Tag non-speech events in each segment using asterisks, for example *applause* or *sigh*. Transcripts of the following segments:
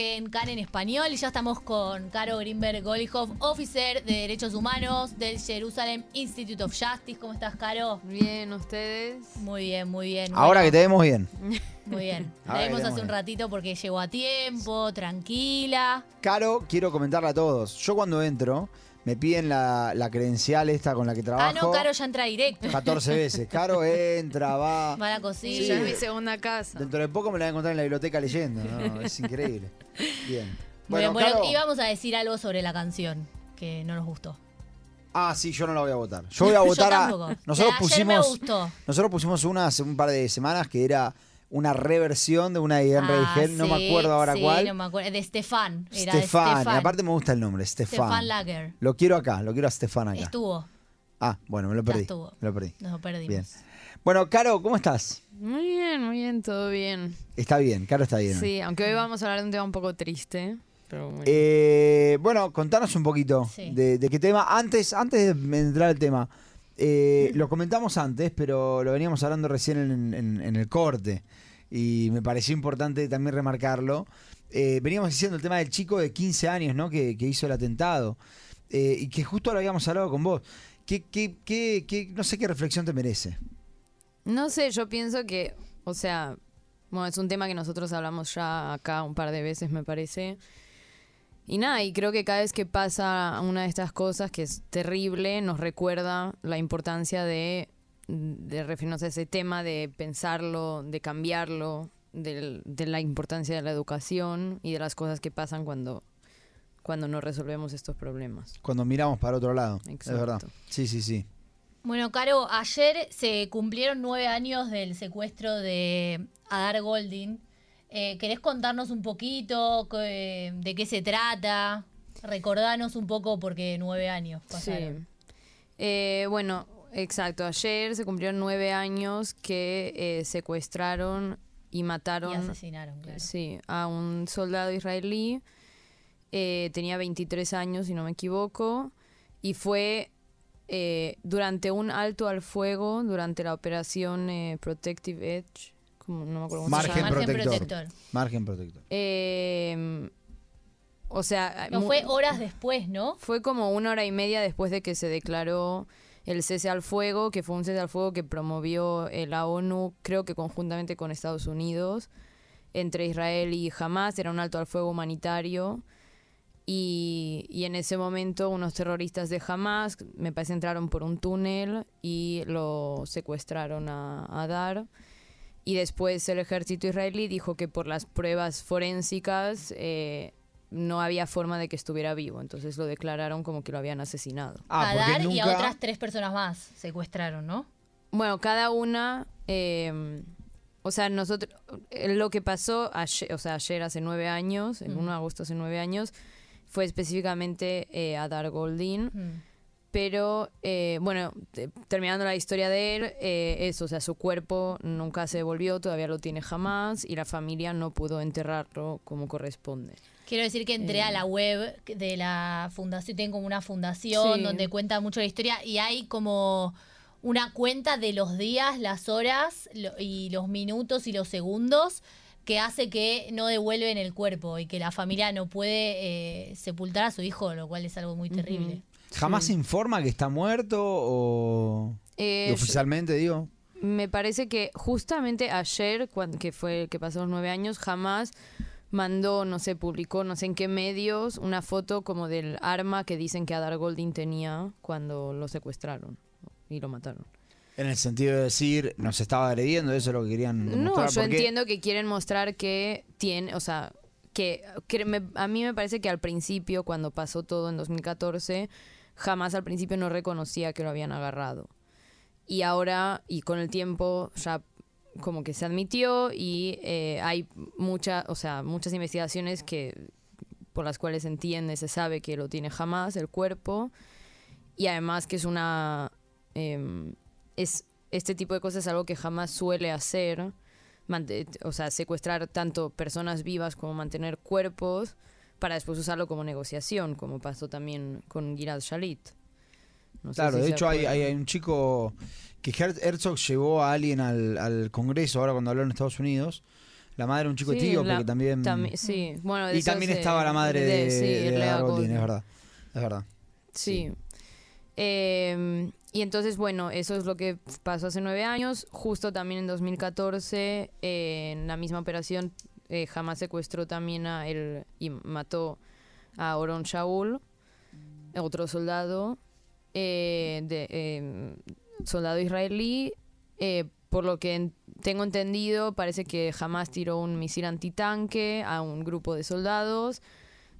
que en CAN en español y ya estamos con Caro Greenberg Golihoff, officer de Derechos Humanos del Jerusalem Institute of Justice. ¿Cómo estás, Caro? Bien, ¿ustedes? Muy bien, muy bien. Ahora que te vemos bien. Muy bien. *laughs* Ahora Te te hace un vemos ratito porque llegó a tiempo, tranquila. Caro, quiero comentarle a todos. Yo cuando entro, me piden la, la credencial esta con la que trabajo. Ah, no, Caro ya entra directo. 14 veces. Caro entra, *laughs* va. Va a la Sí, cocina. ya es mi segunda casa. Dentro de poco me la voy a encontrar en la biblioteca leyendo. ¿no? *laughs* Es increíble. Bien. Bueno, Caro- íbamos a decir algo sobre la canción que no nos gustó. Ah, sí, yo no la voy a votar. Yo voy a *laughs* votar a. tampoco. Nosotros ayer me pusimos. gustó. Nosotros pusimos una hace un par de semanas que era una reversión de una de Ian Ah, Hell, no me acuerdo ahora sí, cuál. no me acuerdo. De Stefan. Era Stefan, aparte me gusta el nombre, Stefan. Stefan Lager. Lo quiero acá, lo quiero a Stefan acá. Estuvo. Ah, bueno, me lo Ya perdí. estuvo. Me lo perdí. Nos perdimos. Bien. Bueno, Caro, ¿cómo estás? Muy bien, muy bien, todo bien. Está bien, Caro está bien. Sí, aunque hoy vamos a hablar de un tema un poco triste. Pero bueno. Eh, bueno, contanos un poquito Sí. de, de qué tema. Antes, antes de entrar al tema, eh, lo comentamos antes, pero lo veníamos hablando recién en, en- en el corte. Y me pareció importante también remarcarlo. Eh, veníamos diciendo el tema del chico de 15 años, ¿no? Que, que hizo el atentado. Eh, y que justo lo habíamos hablado con vos. ¿Qué, qué, qué, qué- no sé qué reflexión te merece. No sé, yo pienso que, o sea, bueno, es un tema que nosotros hablamos ya acá un par de veces, me parece. Y nada, y creo que cada vez que pasa una de estas cosas que es terrible, nos recuerda la importancia de, de referirnos a ese tema, de pensarlo, de cambiarlo, del- de la importancia de la educación y de las cosas que pasan cuando, cuando no resolvemos estos problemas. Cuando miramos para otro lado. Es Exacto. verdad. Sí, sí, sí. Bueno, Caro, ayer se cumplieron nueve años del secuestro de Adar Goldin. Eh, ¿Querés contarnos un poquito que- de qué se trata? Recordanos un poco porque nueve años pasaron. Sí. Eh, bueno, exacto. Ayer se cumplieron nueve años que eh, secuestraron y mataron Y asesinaron, claro. sí, a un soldado israelí. Eh, tenía 23 años, si no me equivoco. Y fue eh, durante un alto al fuego, durante la operación eh, Protective Edge. como- no me acuerdo cómo se llama. Margen protector. protector. Margen protector. Eh, o sea, No fue horas después, ¿no? fue como una hora y media después de que se declaró el cese al fuego, que fue un cese al fuego que promovió eh, la ONU, creo que conjuntamente con Estados Unidos, entre Israel y Hamas. Era un alto al fuego humanitario. Y, y en ese momento unos terroristas de Hamas, me parece, entraron por un túnel y lo secuestraron a, a Dar. Y después el ejército israelí dijo que por las pruebas forensicas eh, no había forma de que estuviera vivo. Entonces lo declararon como que lo habían asesinado. Ah, a porque Dar y a nunca- otras tres personas más secuestraron, ¿no? Bueno, cada una, eh, o sea, nosotros, eh, lo que pasó ayer, o sea, ayer hace nueve años, el 1 de agosto hace nueve años, fue específicamente eh, a Dar Goldin. Mm. Pero, eh, bueno, te- terminando la historia de él, eh, eso, o sea, su cuerpo nunca se devolvió, todavía lo tiene jamás, y la familia no pudo enterrarlo como corresponde. Quiero decir que entré Eh. a la web de la fundación, tienen como una fundación Sí. donde cuenta mucho la historia y hay como una cuenta de los días, las horas lo- y los minutos y los segundos que hace que no devuelven el cuerpo y que la familia no puede eh, sepultar a su hijo, lo cual es algo muy terrible. ¿Jamás se informa que está muerto o Eh, oficialmente digo? Me parece que justamente ayer, que fue que pasó los nueve años, jamás mandó, no sé, publicó, no sé en qué medios, una foto como del arma que dicen que Adar Goldin tenía cuando lo secuestraron y lo mataron. En el sentido de decir, nos estaba agrediendo, eso es lo que querían No, yo entiendo que quieren mostrar que tiene, o sea, que, que me- a mí me parece que al principio, cuando pasó todo en 2014, jamás al principio no reconocía que lo habían agarrado. Y ahora, y con el tiempo, ya como que se admitió y eh, hay mucha, o sea, muchas investigaciones que por las cuales se entiende, se sabe que lo tiene jamás el cuerpo. Y además que es una em, es este tipo de cosas es algo que jamás suele hacer o sea secuestrar tanto personas vivas como mantener cuerpos para después usarlo como negociación como pasó también con Gilad Shalit No Claro, si de hecho hay, un chico que Her- Herzog llevó a alguien al, al Congreso, ahora cuando habló en Estados Unidos, la madre de un chico Sí, etíope la- que también... Sí, bueno, de y también estaba la madre de, sí, de Heather Golding, Golding. es verdad. Es verdad. Sí. Eh, y entonces, bueno, eso es lo que pasó hace nueve años. Justo también en 2014, eh, en la misma operación, eh, Hamas secuestró también a él y mató a Oron Shaul, otro soldado, eh, de, eh, soldado israelí. eh, por lo que en- tengo entendido, parece que Hamas tiró un misil antitanque a un grupo de soldados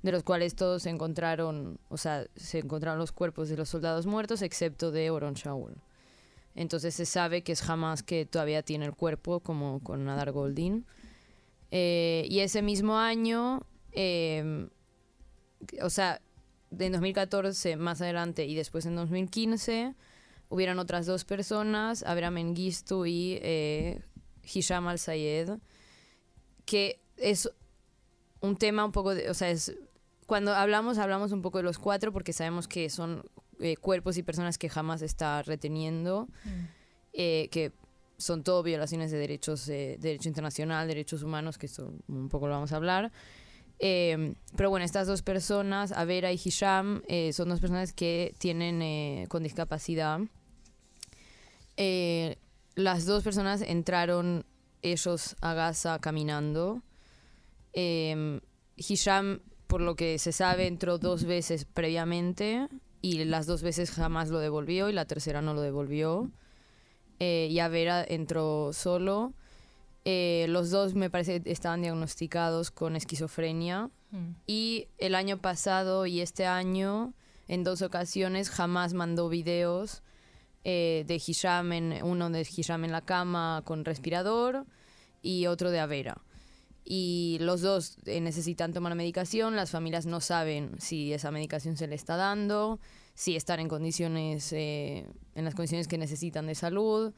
de los cuales todos se encontraron, o sea, se encontraron los cuerpos de los soldados muertos, excepto de Oron Shaul. Entonces se sabe que es Hamas que todavía tiene el cuerpo, como con Nadar Goldin. Eh, y ese mismo año, eh, o sea, en 2014 más adelante y después en 2015, hubieron otras dos personas, Abraham Mengistu y eh, Hisham al-Sayed, que es un tema un poco de, o sea, es cuando hablamos, hablamos un poco de los cuatro porque sabemos que son eh, cuerpos y personas que jamás está reteniendo, eh, que son todo violaciones de derechos, eh, derecho internacional, derechos humanos, que esto un poco lo vamos a hablar. Eh, pero bueno, estas dos personas, Avera y Hisham, eh, son dos personas que tienen eh, con discapacidad. Eh, las dos personas entraron ellos a Gaza caminando. Eh, Hisham, por lo que se sabe, entró dos veces previamente y las dos veces jamás lo devolvió y la tercera no lo devolvió. Y Avera entró solo. Eh, los dos me parece estaban diagnosticados con esquizofrenia. Mm. Y el año pasado y este año, en dos ocasiones, jamás mandó videos eh, de Hisham, en, uno de Hisham en la cama con respirador y otro de Avera. Y los dos necesitan tomar medicación, las familias no saben si esa medicación se le está dando, si están en condiciones, eh, en las condiciones que necesitan de salud.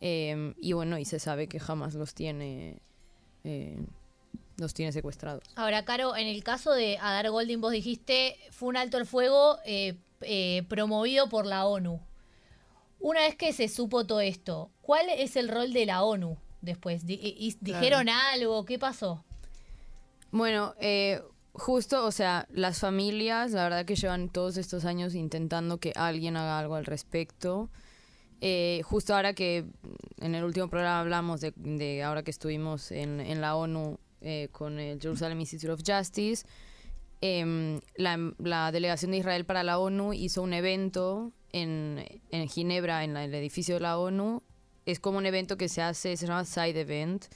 Eh, y bueno, y se sabe que jamás los tiene, eh, los tiene secuestrados. Ahora, Caro, en el caso de Adar Golding, vos dijiste, fue un alto el fuego eh, eh, promovido por la ONU. Una vez que se supo todo esto, ¿cuál es el rol de la ONU después? Di- y- y- ¿Dijeron algo? ¿Qué pasó? Bueno, eh, justo, o sea, las familias, la verdad que llevan todos estos años intentando que alguien haga algo al respecto. Eh, justo ahora que en el último programa hablamos de, de ahora que estuvimos en, la ONU eh, con el Jerusalem Institute of Justice, em, la, delegación de Israel para la ONU hizo un evento en, en Ginebra, en el edificio de la ONU. Es como un evento que se hace, se llama Side Event,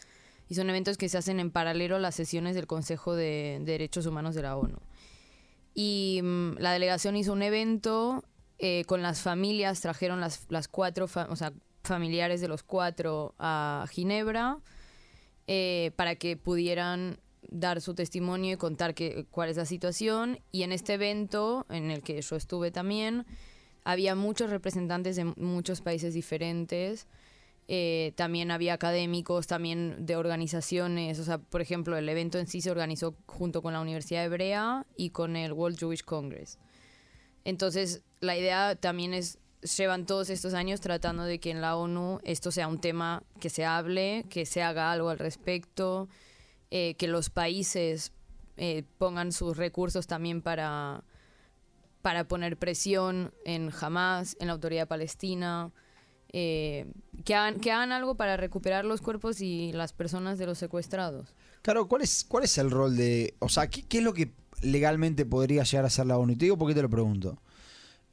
y son eventos que se hacen en paralelo a las sesiones del Consejo de Derechos Humanos de la ONU. Y mm, la delegación hizo un evento eh, con las familias, trajeron las, las cuatro, o sea, familiares de los cuatro a Ginebra eh, para que pudieran dar su testimonio y contar que, cuál es la situación. Y en este evento, en el que yo estuve también, había muchos representantes de muchos países diferentes. Eh, también había académicos, también de organizaciones. O sea, por ejemplo, el evento en sí se organizó junto con la Universidad Hebrea y con el World Jewish Congress. Entonces, la idea también es, llevan todos estos años tratando de que en la ONU esto sea un tema que se hable, que se haga algo al respecto, eh, que los países eh, pongan sus recursos también para, para poner presión en Hamas, en la autoridad palestina, eh, que, hagan, que hagan algo para recuperar los cuerpos y las personas de los secuestrados. Claro, ¿cuál es, cuál es el rol de. O sea, ¿qué, qué es lo que legalmente podría llegar a ser la ONU? Y te digo por qué te lo pregunto.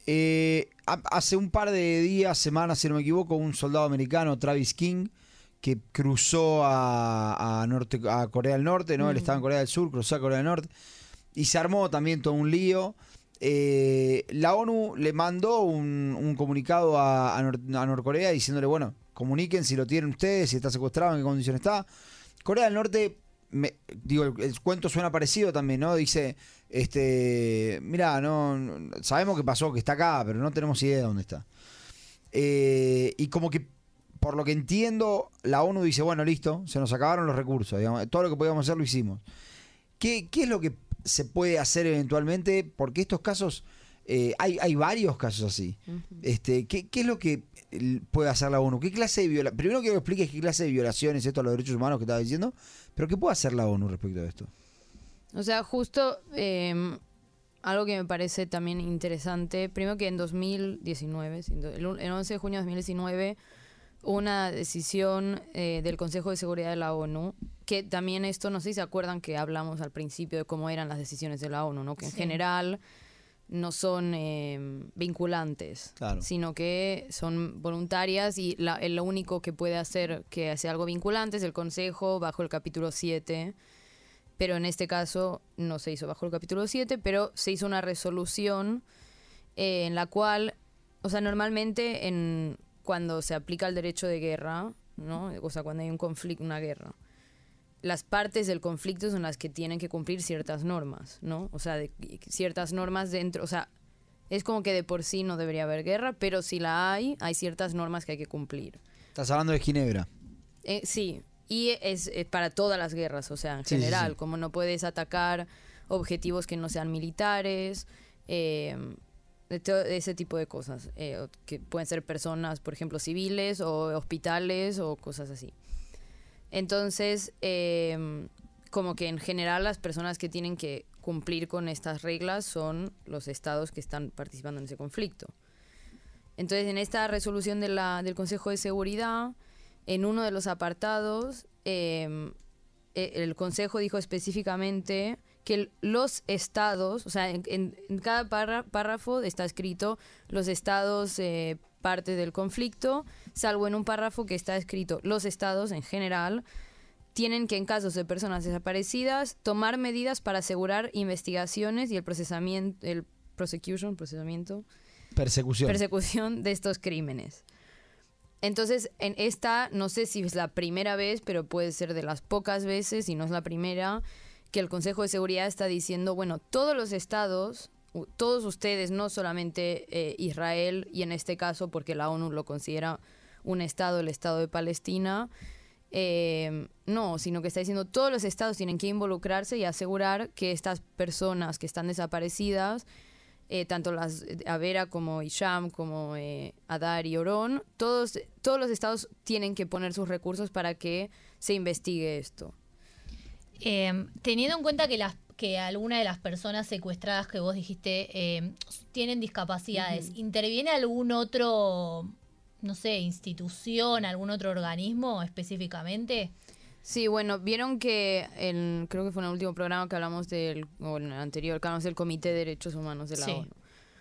Eh, ha- hace un par de días, semanas, si no me equivoco, un soldado americano, Travis King, que cruzó a, a norte, a Corea del Norte, ¿no? Él estaba en Corea del Sur, cruzó a Corea del Norte. Y se armó también todo un lío. Eh, la ONU le mandó un, un comunicado a, a Nor- a Norcorea diciéndole, bueno, comuniquen si lo tienen ustedes, si está secuestrado, en qué condición está. Corea del Norte, me- digo, el, cuento suena parecido también, ¿no? Dice, este, mira, no, sabemos que pasó, que está acá, pero no tenemos idea de dónde está. Eh, y como que, por lo que entiendo, la ONU dice, bueno, listo, se nos acabaron los recursos, todo lo que podíamos hacer lo hicimos. ¿Qué, qué es lo que se puede hacer eventualmente? Porque estos casos Eh, hay, hay varios casos así. este, ¿qué, ¿Qué es lo que puede hacer la ONU? ¿Qué clase de violaciones? Primero quiero que expliques qué clase de violaciones esto a los derechos humanos que estaba diciendo, pero ¿qué puede hacer la ONU respecto a esto? O sea, justo em, algo que me parece también interesante, primero que en 2019, el 11 de junio de 2019, una decisión eh, del Consejo de Seguridad de la ONU, que también esto, no sé si se acuerdan que hablamos al principio de cómo eran las decisiones de la ONU, ¿no? que en general no son em, vinculantes, sino que son voluntarias y lo único que puede hacer que sea algo vinculante es el Consejo bajo el capítulo 7, pero en este caso no se hizo bajo el capítulo 7, pero se hizo una resolución eh, en la cual, o sea, normalmente en, cuando se aplica el derecho de guerra, ¿no? o sea, cuando hay un conflicto, una guerra, las partes del conflicto son las que tienen que cumplir ciertas normas, ¿no? O sea, ciertas normas dentro, o sea, es como que de por sí no debería haber guerra, pero si la hay, hay ciertas normas que hay que cumplir. Estás hablando de Ginebra. Eh, sí, y es, para todas las guerras, o sea, en general, como no puedes atacar objetivos que no sean militares, eh, ese tipo de cosas, eh, que pueden ser personas, por ejemplo, civiles o hospitales o cosas así. Entonces, em, como que en general las personas que tienen que cumplir con estas reglas son los estados que están participando en ese conflicto. Entonces, en esta resolución de del Consejo de Seguridad, en uno de los apartados, em, e, el Consejo dijo específicamente que los estados, o sea, en, cada párrafo está escrito los estados eh, parte del conflicto, salvo en un párrafo que está escrito los estados en general tienen que en casos de personas desaparecidas tomar medidas para asegurar investigaciones y el procesamiento el prosecution, procesamiento persecución persecución de estos crímenes. Entonces, en esta no sé si es la primera vez, pero puede ser de las pocas veces y no es la primera que el Consejo de Seguridad está diciendo, bueno, todos los estados todos ustedes, no solamente eh, Israel, y en este caso porque la ONU lo considera un Estado, el Estado de Palestina, eh, no, sino que está diciendo todos los estados tienen que involucrarse y asegurar que estas personas que están desaparecidas, eh, tanto las Avera como Isham, como Adar y Orón, todos, todos los estados tienen que poner sus recursos para que se investigue esto. Teniendo en cuenta que las que alguna de las personas secuestradas que vos dijiste eh, tienen discapacidades, ¿interviene algún otro, no sé, institución, algún otro organismo específicamente? Sí, bueno, vieron que creo que fue en el último programa que hablamos del, o en el anterior, que hablamos del Comité de Derechos Humanos de la ONU.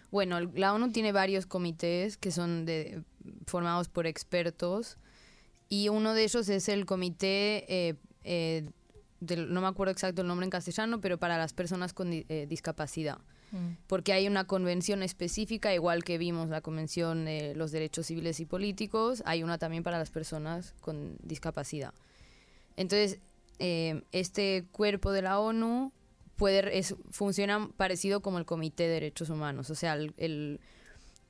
Bueno, la ONU tiene varios comités que son de, formados por expertos y uno de ellos es el Comité eh, eh, no me acuerdo exacto el nombre en castellano, pero para las personas con eh, discapacidad. Mm. Porque hay una convención específica, igual que vimos la Convención de los Derechos Civiles y Políticos, hay una también para las personas con discapacidad. Entonces, eh, este cuerpo de la ONU puede, es, funciona parecido como el Comité de Derechos Humanos. O sea, el,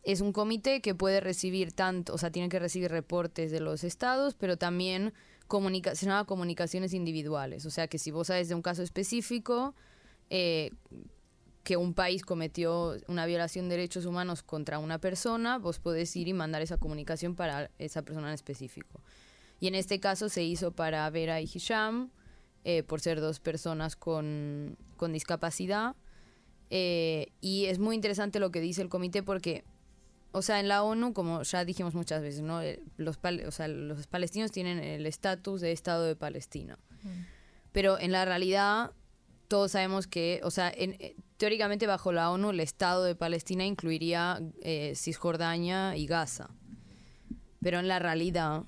es un comité que puede recibir tanto, o sea, tiene que recibir reportes de los estados, pero también comunicación a comunicaciones individuales. O sea que si vos sabes de un caso específico, eh, que un país cometió una violación de derechos humanos contra una persona, vos podés ir y mandar esa comunicación para esa persona en específico. Y en este caso se hizo para Vera y Hisham, eh, por ser dos personas con, discapacidad. Eh, y es muy interesante lo que dice el comité porque o sea, en la ONU, como ya dijimos muchas veces, ¿no? Eh, los, o sea, los palestinos tienen el estatus de Estado de Palestina. Mm. Pero en la realidad, todos sabemos que, o sea, eh, teóricamente bajo la ONU, el Estado de Palestina incluiría eh, Cisjordania y Gaza. Pero en la realidad,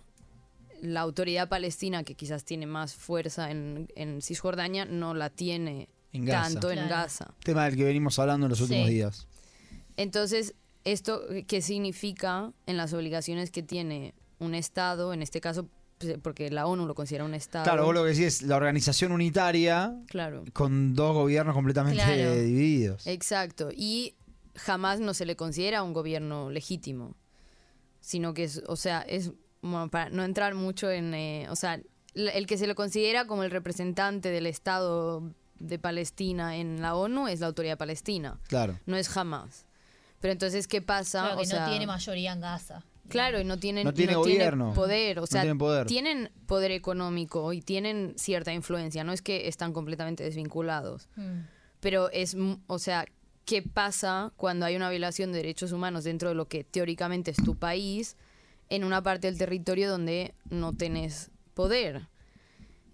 la autoridad palestina, que quizás tiene más fuerza en, Cisjordania, no la tiene tanto en Gaza. Tema del que venimos hablando en los últimos días. Entonces, ¿Esto qué significa en las obligaciones que tiene un Estado, en este caso pues, porque la ONU lo considera un Estado. Claro, vos lo que decís es la organización unitaria claro. con dos gobiernos completamente divididos. Exacto, y jamás no se le considera un gobierno legítimo, sino que es, o sea, es, para no entrar mucho en, eh, o sea, el que se le considera como el representante del Estado de Palestina en la ONU es la autoridad palestina. Claro. No es jamás. Pero entonces, ¿qué pasa? Claro, o que sea, no tiene mayoría en Gaza. Claro, y no tienen, No tiene gobierno. poder. O No sea, tienen poder. tienen poder económico y tienen cierta influencia. No es que están completamente desvinculados. Mm. Pero es, o sea, ¿qué pasa cuando hay una violación de derechos humanos dentro de lo que teóricamente es tu país, en una parte del territorio donde no tenés poder?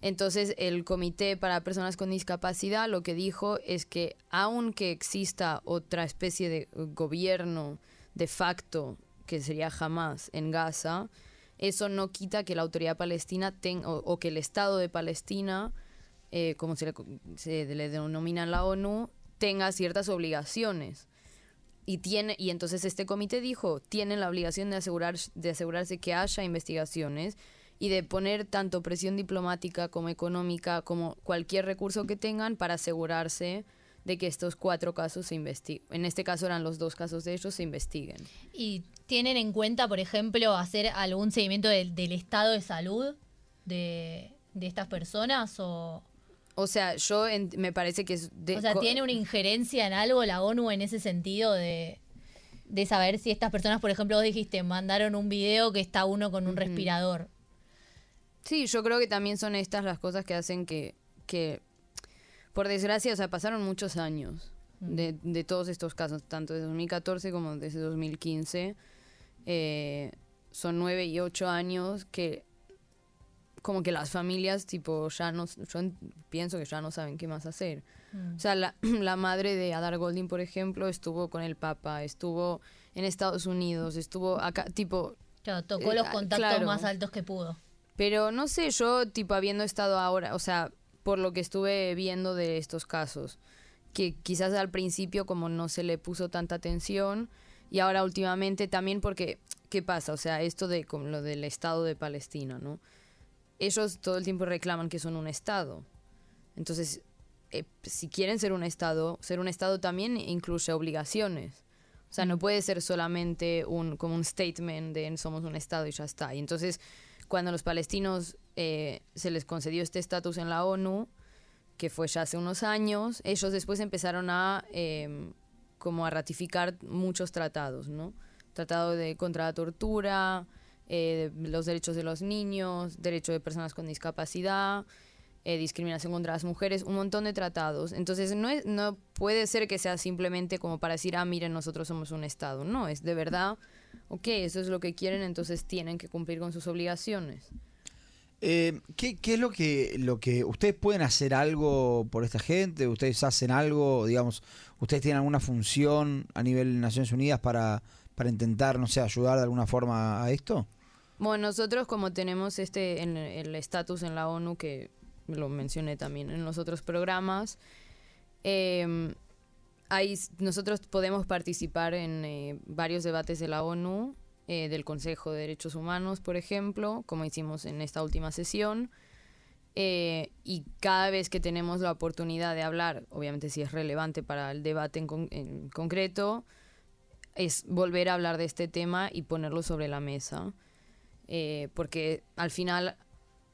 Entonces, el Comité para Personas con Discapacidad lo que dijo es que aunque exista otra especie de gobierno de facto, que sería jamás en Gaza, eso no quita que la autoridad palestina tenga, o, que el Estado de Palestina, eh, como se le, se le denomina en la ONU, tenga ciertas obligaciones. Y, tiene, y entonces este comité dijo, tienen la obligación de, asegurar, de asegurarse que haya investigaciones y de poner tanto presión diplomática como económica, como cualquier recurso que tengan para asegurarse de que estos cuatro casos se investiguen. En este caso eran los dos casos de ellos, se investiguen. ¿Y tienen en cuenta, por ejemplo, hacer algún seguimiento del, del estado de salud de, de estas personas? O, O sea, yo en- me parece que es... de- o sea, ¿tiene una injerencia en algo la ONU en ese sentido de, de saber si estas personas, por ejemplo, vos dijiste, mandaron un video que está uno con un respirador? Sí, yo creo que también son estas las cosas que hacen que, que por desgracia, o sea, pasaron muchos años de, de todos estos casos, tanto de 2014 como desde 2015. Eh, son nueve y ocho años que como que las familias, tipo, ya no, yo en- pienso que ya no saben qué más hacer. O sea, la, *clears throat* la madre de Adar Golding, por ejemplo, estuvo con el Papa, estuvo en Estados Unidos, estuvo acá, tipo, Claro, tocó Eh, los contactos claro. más altos que pudo. Pero no sé, yo tipo habiendo estado ahora, o sea, por lo que estuve viendo de estos casos, que quizás al principio como no se le puso tanta atención y ahora últimamente también porque, ¿qué pasa? O sea, esto de como lo del Estado de Palestina, ¿no? Ellos todo el tiempo reclaman que son un Estado. Entonces, eh, si quieren ser un Estado, ser un Estado también incluye obligaciones. O sea, no puede ser solamente un, como un statement de somos un Estado y ya está. Y entonces, cuando los palestinos eh, se les concedió este estatus en la ONU, que fue ya hace unos años, ellos después empezaron a eh, como a ratificar muchos tratados, ¿no? Tratado de contra la tortura, eh, los derechos de los niños, derecho de personas con discapacidad, eh, discriminación contra las mujeres, un montón de tratados. Entonces no, es, no puede ser que sea simplemente como para decir, ah, miren, nosotros somos un Estado. No, es de verdad, ok, eso es lo que quieren, entonces tienen que cumplir con sus obligaciones. Eh, ¿qué, qué es lo que, lo que ustedes pueden hacer algo por esta gente? ¿Ustedes hacen algo, digamos, ustedes tienen alguna función a nivel Naciones Unidas para, para intentar, no sé, ayudar de alguna forma a esto? Bueno, nosotros como tenemos este en el estatus en la ONU que lo mencioné también en los otros programas, eh, ahí nosotros podemos participar en eh, varios debates de la ONU, eh, del Consejo de Derechos Humanos, por ejemplo, como hicimos en esta última sesión. Eh, y cada vez que tenemos la oportunidad de hablar, obviamente si es relevante para el debate en, con- en concreto, es volver a hablar de este tema y ponerlo sobre la mesa. Eh, porque al final,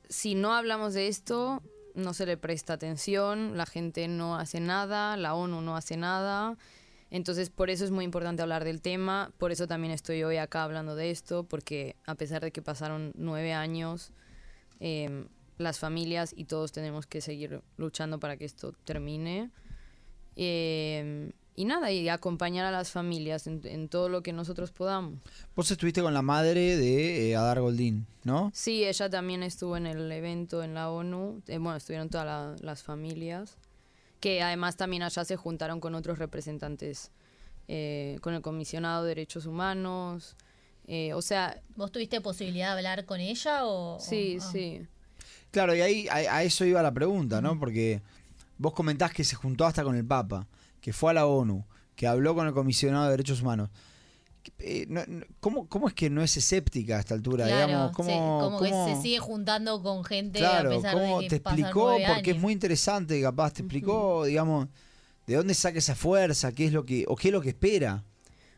si no hablamos de esto, no se le presta atención, la gente no hace nada, la ONU no hace nada. Entonces, por eso es muy importante hablar del tema, por eso también estoy hoy acá hablando de esto, porque a pesar de que pasaron nueve años, eh, las familias y todos tenemos que seguir luchando para que esto termine. Eh, y nada, y acompañar a las familias en, en todo lo que nosotros podamos. Vos estuviste con la madre de eh, Adar Goldín, ¿no? Sí, ella también estuvo en el evento en la ONU. Eh, bueno, estuvieron todas la- las familias. Que además también allá se juntaron con otros representantes, eh, con el comisionado de derechos humanos. eh, o sea, ¿Vos tuviste posibilidad de hablar con ella o...? sí, o- ah. sí. Claro, y ahí a, a eso iba la pregunta, ¿no? Porque vos comentás que se juntó hasta con el Papa, que fue a la ONU, que habló con el comisionado de derechos humanos. Eh, ¿cómo, cómo es que no es escéptica a esta altura? Claro, digamos? sí, ¿Cómo, como cómo- que se sigue juntando con gente Claro, a pesar ¿cómo de que te explicó? Porque es muy interesante, capaz te explicó, digamos, de dónde saca esa fuerza, qué es lo que, o qué es lo que espera.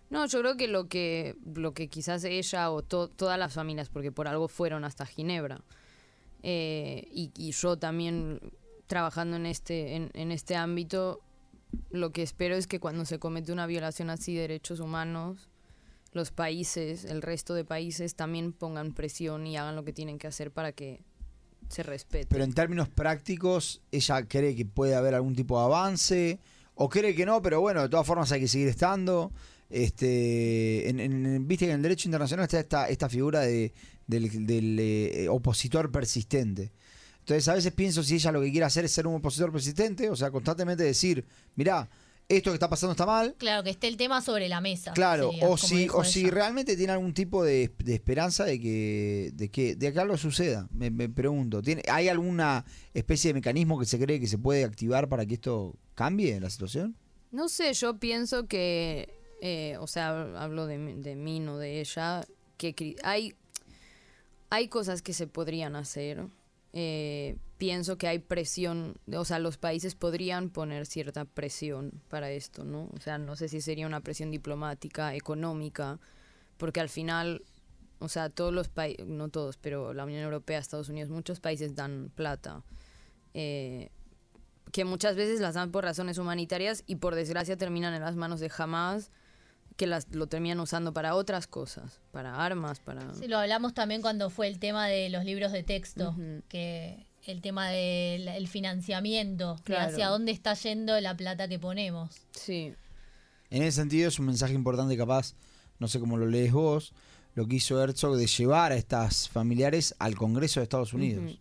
No, yo creo que lo que, lo que quizás ella o to- todas las familias, porque por algo fueron hasta Ginebra, eh, y, y yo también trabajando en este, en, en este ámbito, lo que espero es que cuando se comete una violación así de derechos humanos, los países, el resto de países también pongan presión y hagan lo que tienen que hacer para que se respete. Pero en términos prácticos, ¿ella cree que puede haber algún tipo de avance? ¿O cree que no? Pero bueno, de todas formas hay que seguir estando. Este, en, Viste que en el derecho internacional está esta, esta figura de, del, del, eh, opositor persistente. Entonces a veces pienso si ella lo que quiere hacer es ser un opositor persistente, o sea, constantemente decir, mirá, esto que está pasando está mal, Claro, que esté el tema sobre la mesa. Claro, sería, o si, o si realmente tiene algún tipo de, de esperanza de que, de que, de que algo suceda, me, me pregunto. ¿Tiene, ¿Hay alguna especie de mecanismo que se cree que se puede activar para que esto cambie la situación? No sé, yo pienso que, eh, o sea, hablo de, mí- de mí, no de ella, que hay, hay cosas que se podrían hacer. Eh, pienso que hay presión, o sea, los países podrían poner cierta presión para esto, ¿no? O sea, no sé si sería una presión diplomática, económica, porque al final, o sea, todos los países, no todos, pero la Unión Europea, Estados Unidos, muchos países dan plata. Eh, que muchas veces las dan por razones humanitarias y por desgracia terminan en las manos de Hamas, que las, lo terminan usando para otras cosas, para armas, para... Sí, lo hablamos también cuando fue el tema de los libros de texto, que el tema del el financiamiento, de Claro. hacia dónde está yendo la plata que ponemos. Sí, En ese sentido es un mensaje importante capaz, no sé cómo lo lees vos, lo que hizo Herzog de llevar a estas familiares al Congreso de Estados Unidos.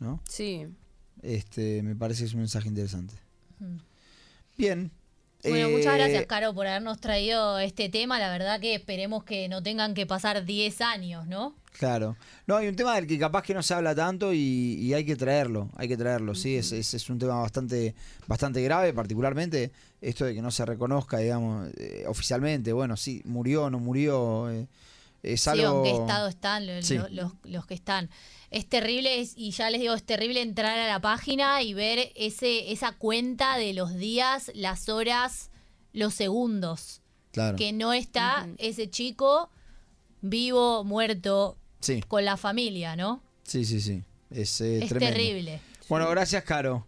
¿no? sí. Este, me parece que es un mensaje interesante. Bien. Bueno, Eh, muchas gracias, Caro, por habernos traído este tema. La verdad que esperemos que no tengan que pasar 10 años, ¿no? Claro. No, hay un tema del que capaz que no se habla tanto y, y hay que traerlo, hay que traerlo, sí, es, es, es un tema bastante, bastante grave, particularmente esto de que no se reconozca, digamos, eh, oficialmente, bueno, sí, murió, no murió, eh, es Sí, en qué estado están lo- Sí. lo- los, los que están. Es terrible, es- y ya les digo, es terrible entrar a la página y ver ese esa cuenta de los días, las horas, los segundos. Claro, Que no está ese chico vivo, muerto, sí, con la familia, ¿no? sí, sí, sí, es, eh, es terrible. Bueno, gracias, Caro.